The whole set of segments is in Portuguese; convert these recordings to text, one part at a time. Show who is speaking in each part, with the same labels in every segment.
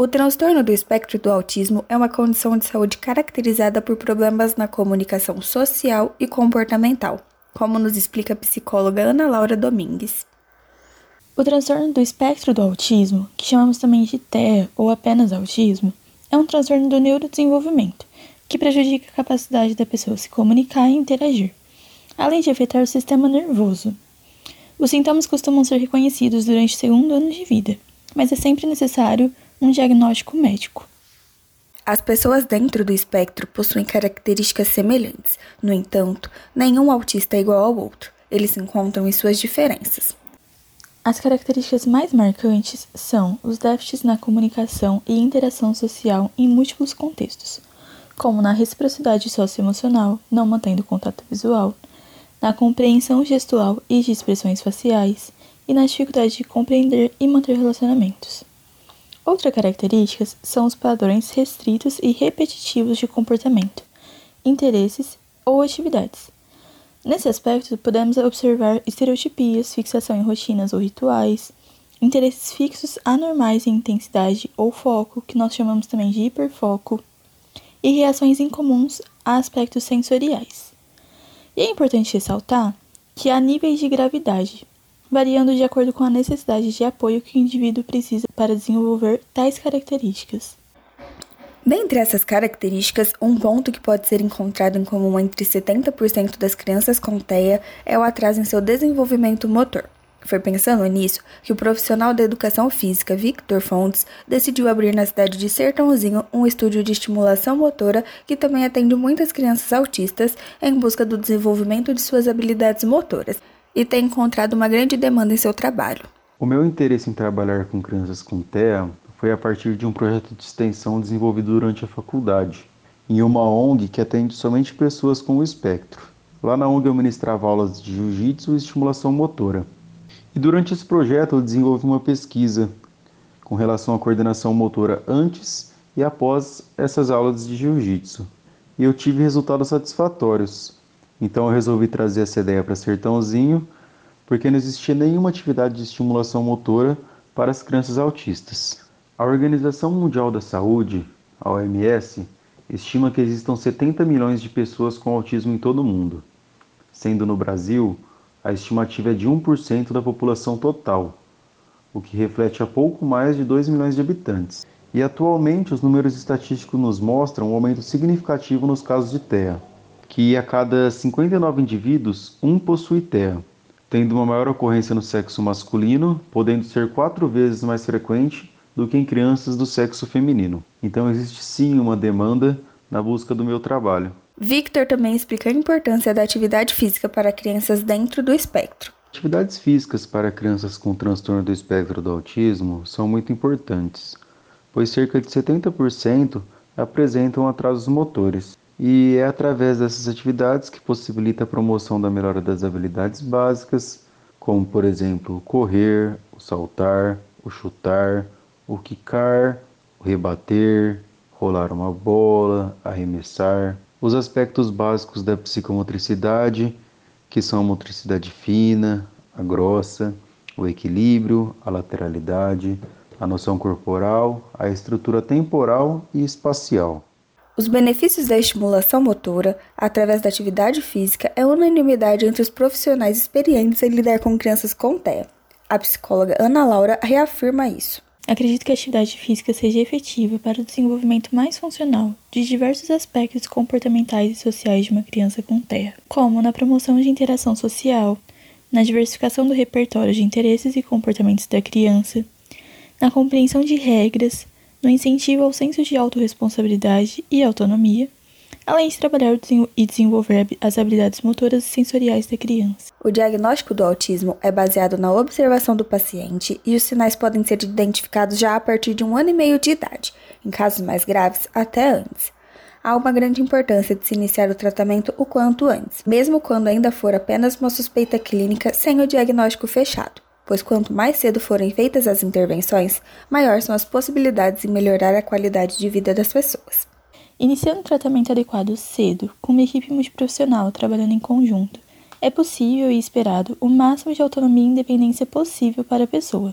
Speaker 1: O transtorno do espectro do autismo é uma condição de saúde caracterizada por problemas na comunicação social e comportamental, como nos explica a psicóloga Ana Laura Domingues.
Speaker 2: O transtorno do espectro do autismo, que chamamos também de TEA ou apenas autismo, é um transtorno do neurodesenvolvimento, que prejudica a capacidade da pessoa se comunicar e interagir, além de afetar o sistema nervoso. Os sintomas costumam ser reconhecidos durante o segundo ano de vida, mas é sempre necessário um diagnóstico médico.
Speaker 1: As pessoas dentro do espectro possuem características semelhantes. No entanto, nenhum autista é igual ao outro. Eles se encontram em suas diferenças.
Speaker 2: As características mais marcantes são os déficits na comunicação e interação social em múltiplos contextos, como na reciprocidade socioemocional, não mantendo contato visual, na compreensão gestual e de expressões faciais, e na dificuldade de compreender e manter relacionamentos. Outras características são os padrões restritos e repetitivos de comportamento, interesses ou atividades. Nesse aspecto, podemos observar estereotipias, fixação em rotinas ou rituais, interesses fixos anormais em intensidade ou foco, que nós chamamos também de hiperfoco, e reações incomuns a aspectos sensoriais. E é importante ressaltar que há níveis de gravidade, variando de acordo com a necessidade de apoio que o indivíduo precisa para desenvolver tais características.
Speaker 1: Dentre essas características, um ponto que pode ser encontrado em comum entre 70% das crianças com TEA é o atraso em seu desenvolvimento motor. Foi pensando nisso que o profissional da educação física Victor Fontes decidiu abrir na cidade de Sertãozinho um estúdio de estimulação motora que também atende muitas crianças autistas em busca do desenvolvimento de suas habilidades motoras e tem encontrado uma grande demanda em seu trabalho.
Speaker 3: O meu interesse em trabalhar com crianças com TEA foi a partir de um projeto de extensão desenvolvido durante a faculdade, em uma ONG que atende somente pessoas com o espectro. Lá na ONG eu ministrava aulas de jiu-jitsu e estimulação motora. E durante esse projeto eu desenvolvi uma pesquisa com relação à coordenação motora antes e após essas aulas de jiu-jitsu. E eu tive resultados satisfatórios. Então eu resolvi trazer essa ideia para Sertãozinho, porque não existia nenhuma atividade de estimulação motora para as crianças autistas. A Organização Mundial da Saúde, a OMS, estima que existam 70 milhões de pessoas com autismo em todo o mundo, sendo no Brasil a estimativa é de 1% da população total, o que reflete a pouco mais de 2 milhões de habitantes. E atualmente os números estatísticos nos mostram um aumento significativo nos casos de TEA que a cada 59 indivíduos, um possui TEA, tendo uma maior ocorrência no sexo masculino, podendo ser quatro vezes mais frequente do que em crianças do sexo feminino. Então existe sim uma demanda na busca do meu trabalho.
Speaker 1: Victor também explica a importância da atividade física para crianças dentro do espectro.
Speaker 3: Atividades físicas para crianças com transtorno do espectro do autismo são muito importantes, pois cerca de 70% apresentam atrasos motores e é através dessas atividades que possibilita a promoção da melhora das habilidades básicas, como por exemplo correr, o saltar, o chutar, o quicar, o rebater, rolar uma bola, arremessar, os aspectos básicos da psicomotricidade, que são a motricidade fina, a grossa, o equilíbrio, a lateralidade, a noção corporal, a estrutura temporal e espacial.
Speaker 1: Os benefícios da estimulação motora, através da atividade física, é unanimidade entre os profissionais experientes em lidar com crianças com TEA. A psicóloga Ana Laura reafirma isso.
Speaker 2: Acredito que a atividade física seja efetiva para o desenvolvimento mais funcional de diversos aspectos comportamentais e sociais de uma criança com TEA, como na promoção de interação social, na diversificação do repertório de interesses e comportamentos da criança, na compreensão de regras, no incentivo ao senso de autorresponsabilidade e autonomia, além de trabalhar e desenvolver as habilidades motoras e sensoriais da criança.
Speaker 1: O diagnóstico do autismo é baseado na observação do paciente e os sinais podem ser identificados já a partir de um ano e meio de idade, em casos mais graves, até antes. Há uma grande importância de se iniciar o tratamento o quanto antes, mesmo quando ainda for apenas uma suspeita clínica sem o diagnóstico fechado pois quanto mais cedo forem feitas as intervenções, maior são as possibilidades de melhorar a qualidade de vida das pessoas.
Speaker 2: Iniciando o tratamento adequado cedo, com uma equipe multiprofissional trabalhando em conjunto, é possível e esperado o máximo de autonomia e independência possível para a pessoa.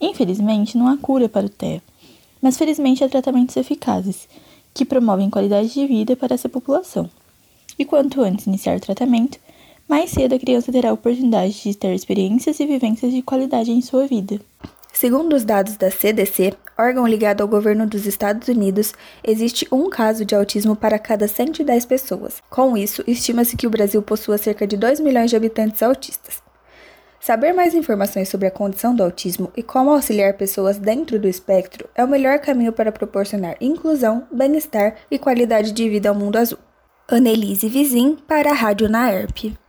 Speaker 2: Infelizmente, não há cura para o TEA, mas felizmente há tratamentos eficazes, que promovem qualidade de vida para essa população. E quanto antes iniciar o tratamento, mais cedo a criança terá a oportunidade de ter experiências e vivências de qualidade em sua vida.
Speaker 1: Segundo os dados da CDC, órgão ligado ao governo dos Estados Unidos, existe um caso de autismo para cada 110 pessoas. Com isso, estima-se que o Brasil possua cerca de 2 milhões de habitantes autistas. Saber mais informações sobre a condição do autismo e como auxiliar pessoas dentro do espectro é o melhor caminho para proporcionar inclusão, bem-estar e qualidade de vida ao mundo azul. Annelise Vizin para a Rádio Naerp.